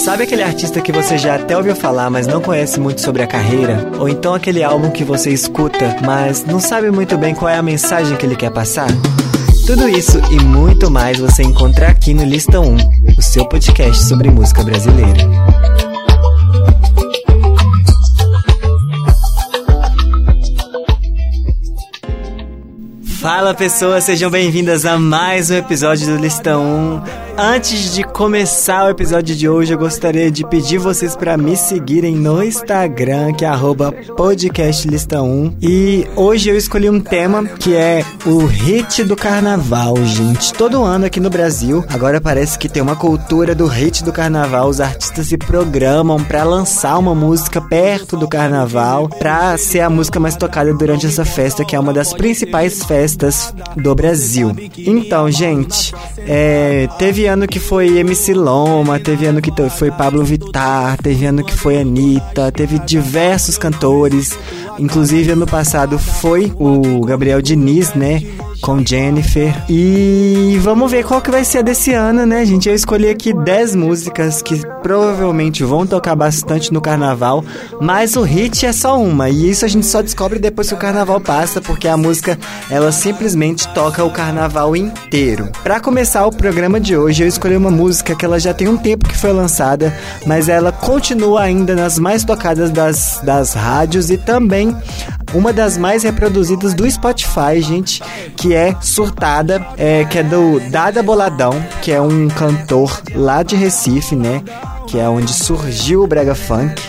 Sabe aquele artista que você já até ouviu falar, mas não conhece muito sobre a carreira? Ou então aquele álbum que você escuta, mas não sabe muito bem qual é a mensagem que ele quer passar? Tudo isso e muito mais você encontra aqui no Lista 1, o seu podcast sobre música brasileira. Fala pessoas, sejam bem-vindas a mais um episódio do Lista 1. Antes de começar o episódio de hoje, eu gostaria de pedir vocês para me seguirem no Instagram, que é podcastlista1. E hoje eu escolhi um tema que é o hit do carnaval, gente. Todo ano aqui no Brasil, agora parece que tem uma cultura do hit do carnaval. Os artistas se programam para lançar uma música perto do carnaval, para ser a música mais tocada durante essa festa, que é uma das principais festas do Brasil. Então, gente, é, teve ano que foi MC Loma, teve ano que foi Pablo Vittar, teve ano que foi Anitta, teve diversos cantores. Inclusive, ano passado foi o Gabriel Diniz, né? Com Jennifer. E vamos ver qual que vai ser desse ano, né, gente? Eu escolhi aqui 10 músicas que provavelmente vão tocar bastante no carnaval, mas o hit é só uma. E isso a gente só descobre depois que o carnaval passa, porque a música ela simplesmente toca o carnaval inteiro. Para começar o programa de hoje, eu escolhi uma música que ela já tem um tempo que foi lançada, mas ela continua ainda nas mais tocadas das, das rádios e também uma das mais reproduzidas do Spotify, gente, que é Surtada, é, que é do Dada Boladão, que é um cantor lá de Recife, né? Que é onde surgiu o Brega Funk.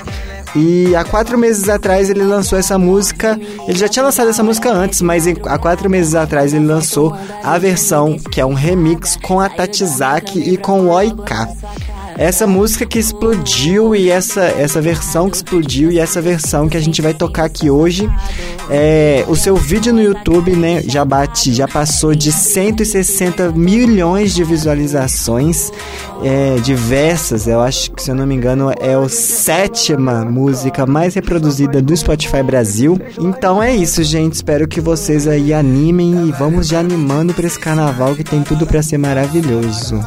E há quatro meses atrás ele lançou essa música. Ele já tinha lançado essa música antes, mas há quatro meses atrás ele lançou a versão que é um remix com a Tatizaki e com o Oika. Essa música que explodiu e essa, essa versão que explodiu e essa versão que a gente vai tocar aqui hoje, é, o seu vídeo no YouTube, né, já bate, já passou de 160 milhões de visualizações é, diversas. Eu acho que, se eu não me engano, é a sétima música mais reproduzida do Spotify Brasil. Então é isso, gente. Espero que vocês aí animem e vamos já animando para esse carnaval que tem tudo para ser maravilhoso.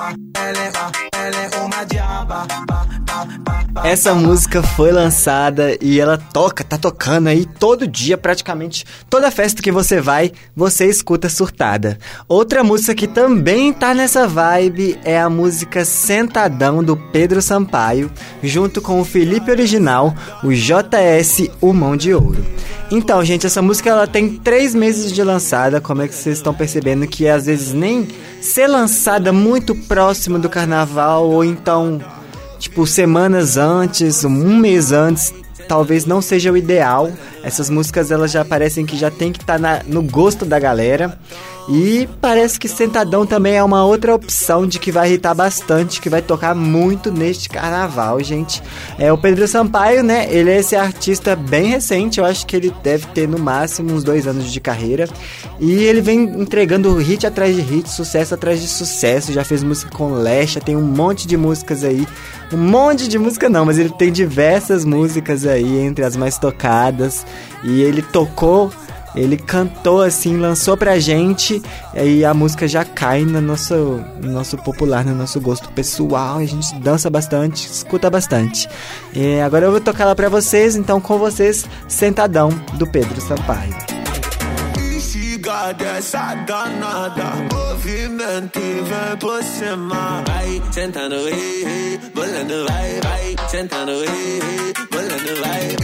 Ela, Essa música foi lançada e ela toca, tá tocando aí todo dia, praticamente toda festa que você vai, você escuta surtada. Outra música que também tá nessa vibe é a música Sentadão do Pedro Sampaio, junto com o Felipe Original, o JS O Mão de Ouro. Então, gente, essa música ela tem três meses de lançada. Como é que vocês estão percebendo que às vezes nem ser lançada muito próximo do carnaval ou então tipo semanas antes, um mês antes, talvez não seja o ideal. Essas músicas elas já parecem que já tem que estar tá no gosto da galera. E parece que Sentadão também é uma outra opção de que vai irritar bastante, que vai tocar muito neste carnaval, gente. É o Pedro Sampaio, né? Ele é esse artista bem recente, eu acho que ele deve ter no máximo uns dois anos de carreira. E ele vem entregando hit atrás de hit, sucesso atrás de sucesso. Já fez música com Lesha, tem um monte de músicas aí. Um monte de música não, mas ele tem diversas músicas aí entre as mais tocadas. E ele tocou ele cantou assim, lançou pra gente, e a música já cai no nosso, no nosso popular, no nosso gosto pessoal. A gente dança bastante, escuta bastante. E agora eu vou tocar ela pra vocês, então com vocês, Sentadão, do Pedro Sampaio. Dessa danada Movimento e vem por cima Vai sentando, bolando, vai, vai Sentando, bolando, vai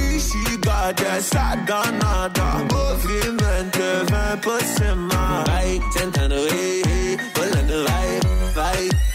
dessa danada. Movimento vem por cima. Vai tentando ir, pulando, vai, vai, vai, vai.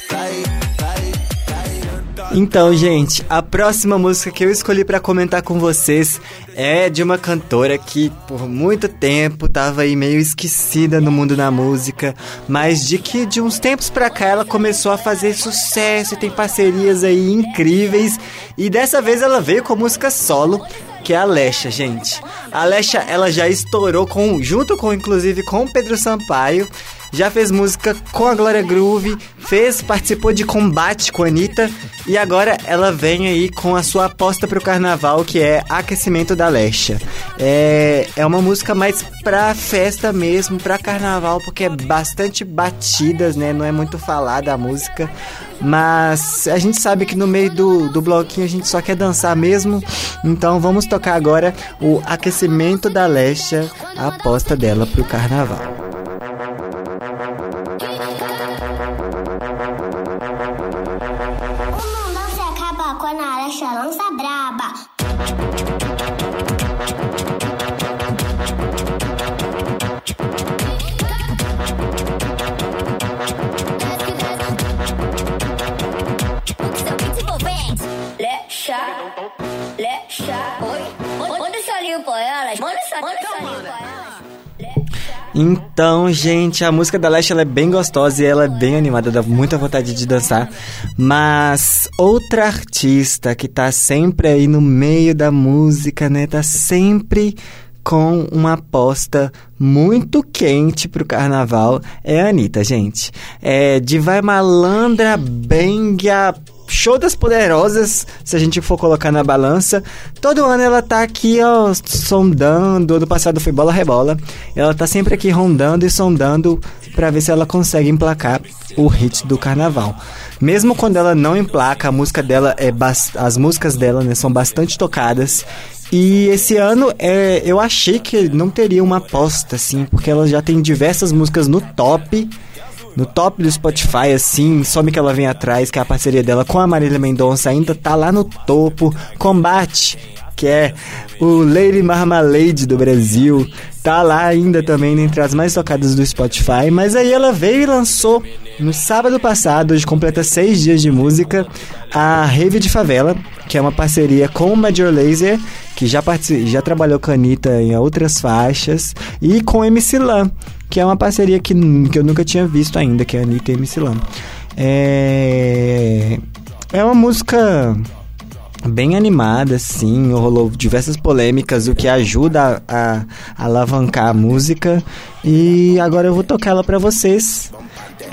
Então, gente, a próxima música que eu escolhi para comentar com vocês é de uma cantora que por muito tempo tava aí meio esquecida no mundo da música, mas de que de uns tempos pra cá ela começou a fazer sucesso e tem parcerias aí incríveis. E dessa vez ela veio com música solo que é a Lesha, gente. A Lesha, ela já estourou com, junto com, inclusive, com o Pedro Sampaio. já fez música com a Glória Groove, fez, participou de combate com a Anitta e agora ela vem aí com a sua aposta pro carnaval, que é Aquecimento da Lecha. É, é uma música mais pra festa mesmo, pra carnaval, porque é bastante batidas, né? Não é muito falada a música. Mas a gente sabe que no meio do, do bloquinho a gente só quer dançar mesmo. Então vamos tocar agora o Aquecimento da Lecha, a aposta dela pro carnaval. Então, gente, a música da Leste ela é bem gostosa e ela é bem animada, dá muita vontade de dançar. Mas outra artista que tá sempre aí no meio da música, né? Tá sempre com uma aposta muito quente pro carnaval é a Anitta, gente. É de vai malandra, benga, show das poderosas, se a gente for colocar na balança. Todo ano ela tá aqui, ó, sondando. Ano passado foi bola rebola. Ela tá sempre aqui rondando e sondando para ver se ela consegue emplacar o hit do carnaval. Mesmo quando ela não emplaca, a música dela é as músicas dela, né, são bastante tocadas. E esse ano é, eu achei que não teria uma aposta assim, porque ela já tem diversas músicas no top no top do Spotify, assim, some que ela vem atrás, que é a parceria dela com a Marília Mendonça, ainda tá lá no topo. Combate, que é o Lady Marmalade do Brasil, tá lá ainda também entre as mais tocadas do Spotify. Mas aí ela veio e lançou no sábado passado, hoje completa seis dias de música, a Rave de Favela, que é uma parceria com o Major Laser, que já, já trabalhou com a Anitta em outras faixas, e com MC Lan, que é uma parceria que, que eu nunca tinha visto ainda, que é a Anitta e MC Lan. É, é uma música bem animada, sim, rolou diversas polêmicas, o que ajuda a, a alavancar a música. E agora eu vou tocar ela para vocês.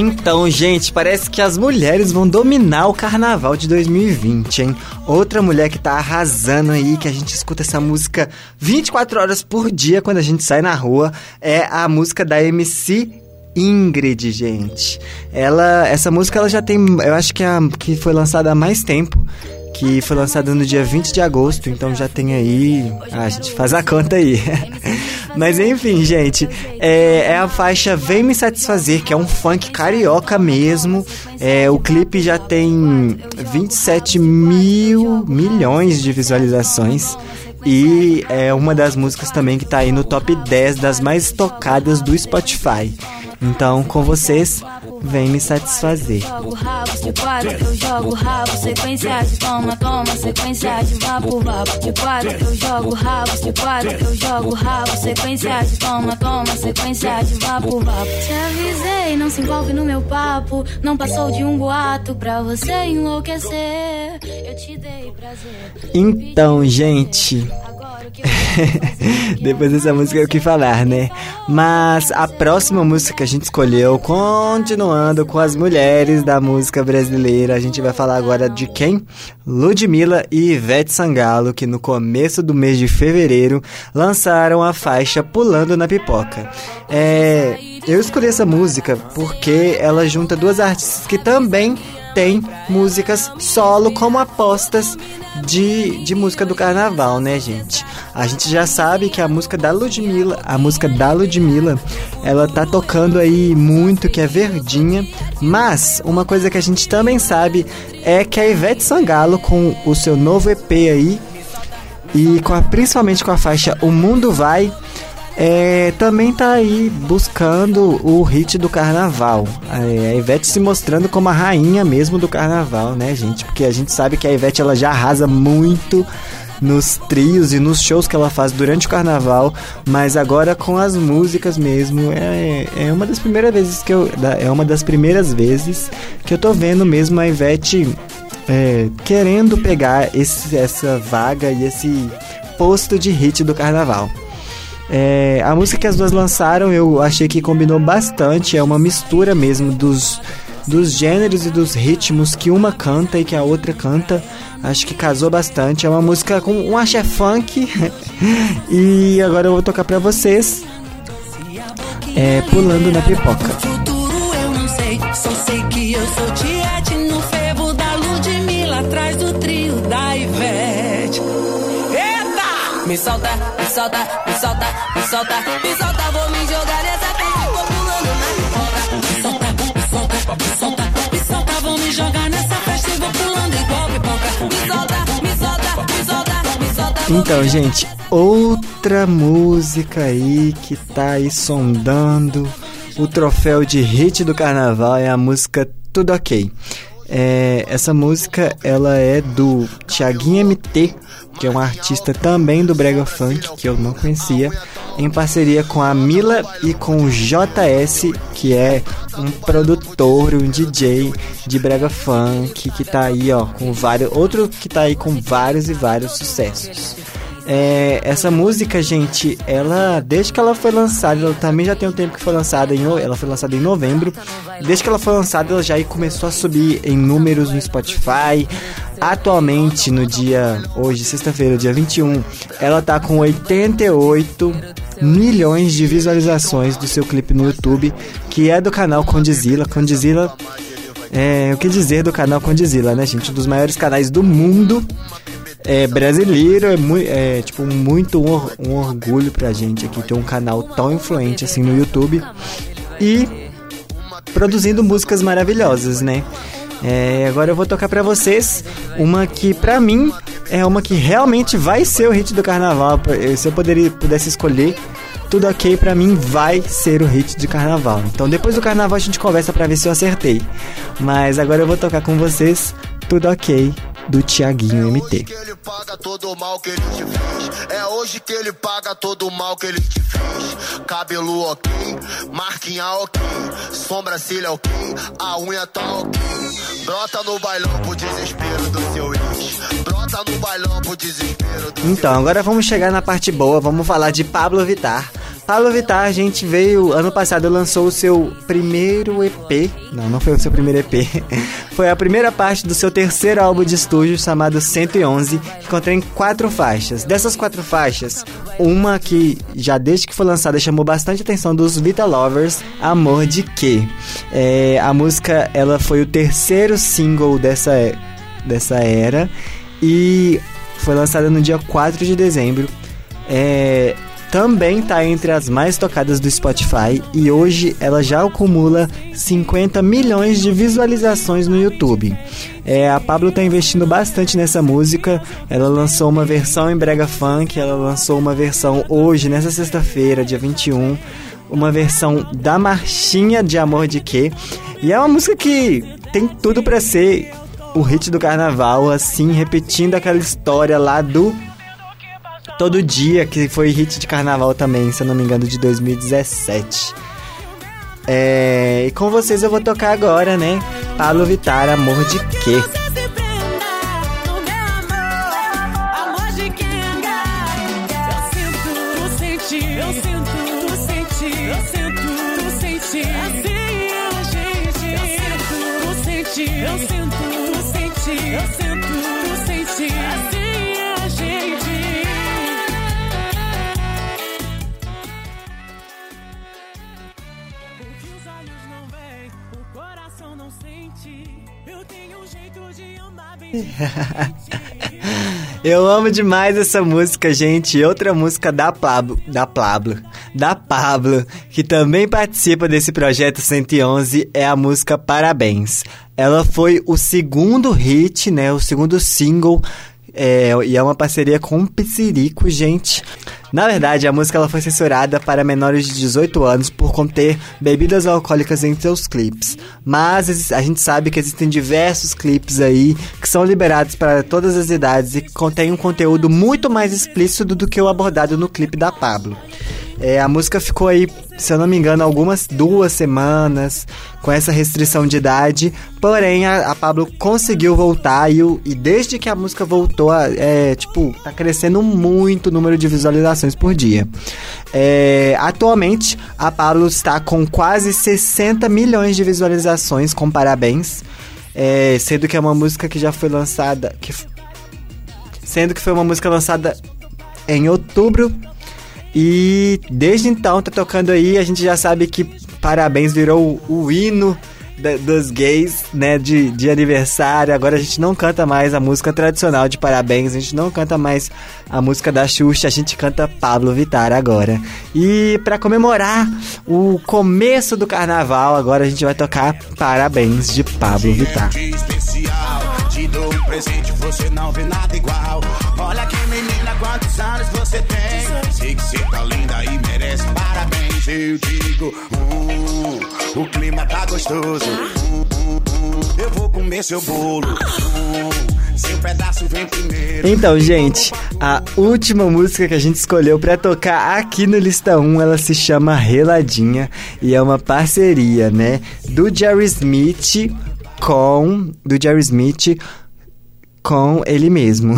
Então, gente, parece que as mulheres vão dominar o carnaval de 2020, hein? Outra mulher que tá arrasando aí, que a gente escuta essa música 24 horas por dia quando a gente sai na rua, é a música da MC Ingrid, gente. Ela, essa música ela já tem, eu acho que, é a, que foi lançada há mais tempo que foi lançada no dia 20 de agosto, então já tem aí. Ah, a gente faz a conta aí. Mas enfim, gente, é, é, a faixa Vem Me Satisfazer, que é um funk carioca mesmo. É, o clipe já tem 27 mil milhões de visualizações. E é uma das músicas também que tá aí no top 10 das mais tocadas do Spotify. Então, com vocês, vem me satisfazer. Jogo rabo, de quatro, eu jogo rabo, sequência de toma, toma, sequência de vapo, vapo. De quatro, eu jogo rabo, de quatro, eu jogo rabo, sequência de toma, toma, sequência de vapo, vapo. Te avisei, não se envolve no meu papo, não passou de um boato pra você enlouquecer. Eu te dei prazer. Então, gente. Depois dessa música é o que falar, né? Mas a próxima música que a gente escolheu, continuando com as mulheres da música brasileira, a gente vai falar agora de quem? Ludmilla e Ivete Sangalo, que no começo do mês de fevereiro lançaram a faixa Pulando na Pipoca. É, eu escolhi essa música porque ela junta duas artistas que também têm músicas solo como apostas de, de música do carnaval, né, gente? A gente já sabe que a música da Ludmilla, a música da Ludmilla, ela tá tocando aí muito, que é verdinha, mas uma coisa que a gente também sabe é que a Ivete Sangalo, com o seu novo EP aí, e com a, principalmente com a faixa O Mundo Vai, é, também tá aí buscando o hit do carnaval. É, a Ivete se mostrando como a rainha mesmo do carnaval, né, gente? Porque a gente sabe que a Ivete ela já arrasa muito nos trios e nos shows que ela faz durante o carnaval, mas agora com as músicas mesmo. É, é uma das primeiras vezes que eu. É uma das primeiras vezes que eu tô vendo mesmo a Ivete é, querendo pegar esse, essa vaga e esse posto de hit do carnaval. É, a música que as duas lançaram eu achei que combinou bastante, é uma mistura mesmo dos, dos gêneros e dos ritmos que uma canta e que a outra canta. Acho que casou bastante. É uma música com um axé funk. e agora eu vou tocar pra vocês. É, pulando na pipoca. Futuro eu não sei, só sei que eu sou tiete Me solta, me solta, me solta, me solta, me solta, vou me jogar nessa pista, vou pulando na pipoca. Me solta, me solta, me solta, me solta, vou me jogar nessa festa e vou pulando igual pipoca. Me solta, me solta, me solta, me solta. Então, gente, outra música aí que tá aí sondando o troféu de hit do carnaval é a música Tudo Ok. É, essa música ela é do Thiaguinho MT, que é um artista também do Brega Funk, que eu não conhecia, em parceria com a Mila e com o JS, que é um produtor, um DJ de Brega Funk, que tá aí, ó, com vários. Outro que tá aí com vários e vários sucessos. É, essa música, gente, ela desde que ela foi lançada, ela também já tem um tempo que foi lançada em ela foi lançada em novembro. Desde que ela foi lançada, ela já começou a subir em números no Spotify. Atualmente, no dia hoje, sexta-feira, dia 21, ela tá com 88 milhões de visualizações do seu clipe no YouTube, que é do canal Condizila. Condizila é, o que dizer do canal Condizila, né, gente? Um dos maiores canais do mundo é, brasileiro, é, é tipo muito um, um orgulho pra gente aqui ter um canal tão influente assim no YouTube e produzindo músicas maravilhosas, né? É, agora eu vou tocar para vocês uma que para mim é uma que realmente vai ser o hit do carnaval. Se eu poderia, pudesse escolher, tudo ok para mim vai ser o hit de carnaval. Então depois do carnaval a gente conversa para ver se eu acertei. Mas agora eu vou tocar com vocês, tudo ok do Tiaguinho MT. É hoje que ele paga todo o mal que ele te fez. Cabelo ok, marquinha ok, sobrancelha ok, a unha tá ok. Brota no bailão pro desespero do seu ex. Brota no bailão pro desespero do Então, agora vamos chegar na parte boa, vamos falar de Pablo Vittar. Pablo Vittar, a gente veio, ano passado lançou o seu primeiro EP. Não, não foi o seu primeiro EP. foi a primeira parte do seu terceiro álbum de estúdio chamado 111, que contém quatro faixas. Dessas quatro faixas, uma que já desde que foi lançada chamou bastante atenção dos Vita Lovers, Amor de Que. É, a música ela foi o terceiro single dessa, dessa era e foi lançada no dia 4 de dezembro. É, também está entre as mais tocadas do Spotify e hoje ela já acumula 50 milhões de visualizações no YouTube. É, a Pablo está investindo bastante nessa música. Ela lançou uma versão em brega funk, ela lançou uma versão hoje, nessa sexta-feira, dia 21, uma versão da Marchinha de Amor de Quê. E é uma música que tem tudo para ser o hit do carnaval, assim, repetindo aquela história lá do Todo Dia, que foi hit de carnaval também, se eu não me engano, de 2017. É, e com vocês eu vou tocar agora, né? Pablo Vittar, Amor de Quê? Eu amo demais essa música, gente. Outra música da Pablo, da Pablo, da Pablo, que também participa desse projeto 111 é a música Parabéns. Ela foi o segundo hit, né, o segundo single É, e é uma parceria com o Psirico, gente. Na verdade, a música ela foi censurada para menores de 18 anos por conter bebidas alcoólicas em seus clipes. Mas a gente sabe que existem diversos clipes aí que são liberados para todas as idades e que contêm um conteúdo muito mais explícito do que o abordado no clipe da Pablo. É, a música ficou aí, se eu não me engano, algumas duas semanas com essa restrição de idade. Porém, a, a Pablo conseguiu voltar e, e, desde que a música voltou, é, tipo, tá crescendo muito o número de visualizações por dia. É, atualmente, a Pablo está com quase 60 milhões de visualizações, com parabéns. É, sendo que é uma música que já foi lançada. Que, sendo que foi uma música lançada em outubro e desde então tá tocando aí, a gente já sabe que Parabéns virou o, o hino da, dos gays, né, de, de aniversário. Agora a gente não canta mais a música tradicional de Parabéns, a gente não canta mais a música da Xuxa, a gente canta Pablo Vittar agora. E para comemorar o começo do carnaval, agora a gente vai tocar Parabéns de Pablo Vittar. Te dou um presente, você não vê nada igual. Olha que menina, quantos anos você tem? Sei que você tá linda e merece parabéns. Eu digo, hum, o clima tá gostoso. Hum, hum, eu vou comer seu bolo. Primeiro. Então, gente, a última música que a gente escolheu para tocar aqui no Lista 1, ela se chama Reladinha e é uma parceria, né, do Jerry Smith com do Jerry Smith com ele mesmo.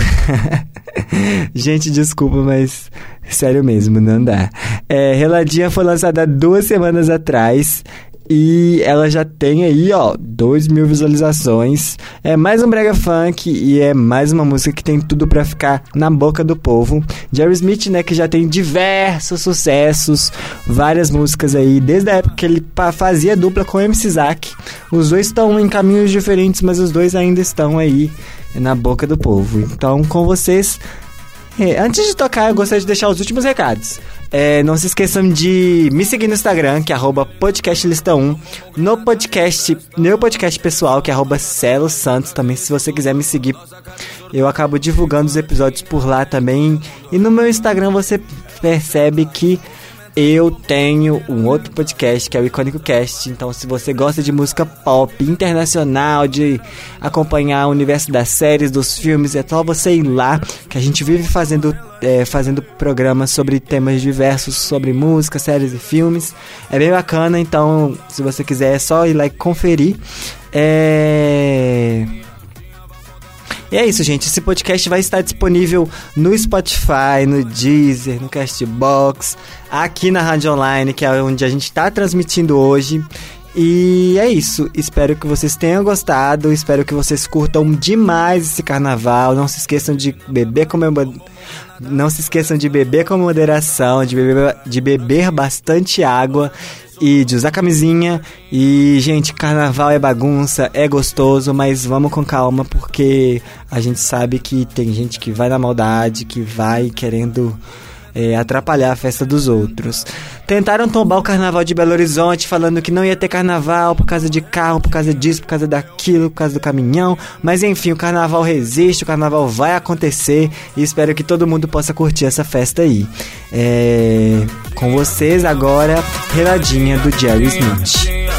Gente, desculpa, mas sério mesmo, não dá. É, Reladinha foi lançada duas semanas atrás e ela já tem aí, ó, 2 mil visualizações. É mais um brega funk e é mais uma música que tem tudo para ficar na boca do povo. Jerry Smith, né, que já tem diversos sucessos, várias músicas aí, desde a época que ele fazia dupla com MC Zack. Os dois estão em caminhos diferentes, mas os dois ainda estão aí na boca do povo. Então, com vocês, é, antes de tocar, eu gostaria de deixar os últimos recados. É, não se esqueçam de me seguir no Instagram, que é podcastlista1. No podcast, meu podcast pessoal, que é Celo Santos, também, se você quiser me seguir. Eu acabo divulgando os episódios por lá também. E no meu Instagram você percebe que eu tenho um outro podcast que é o Icônico Cast. Então, se você gosta de música pop internacional, de acompanhar o universo das séries, dos filmes, é só você ir lá, que a gente vive fazendo, é, fazendo programas sobre temas diversos, sobre música, séries e filmes. É bem bacana, então, se você quiser, é só ir lá e conferir. É. E é isso, gente. Esse podcast vai estar disponível no Spotify, no Deezer, no Castbox, aqui na Rádio Online, que é onde a gente está transmitindo hoje. E é isso. Espero que vocês tenham gostado. Espero que vocês curtam demais esse carnaval. Não se esqueçam de beber com não se esqueçam de beber com moderação, de beber, de beber bastante água e de usar camisinha. E, gente, carnaval é bagunça, é gostoso, mas vamos com calma porque a gente sabe que tem gente que vai na maldade, que vai querendo é, atrapalhar a festa dos outros. Tentaram tombar o carnaval de Belo Horizonte, falando que não ia ter carnaval por causa de carro, por causa disso, por causa daquilo, por causa do caminhão. Mas enfim, o carnaval resiste, o carnaval vai acontecer e espero que todo mundo possa curtir essa festa aí. É, com vocês agora, Reladinha do Jerry Smith.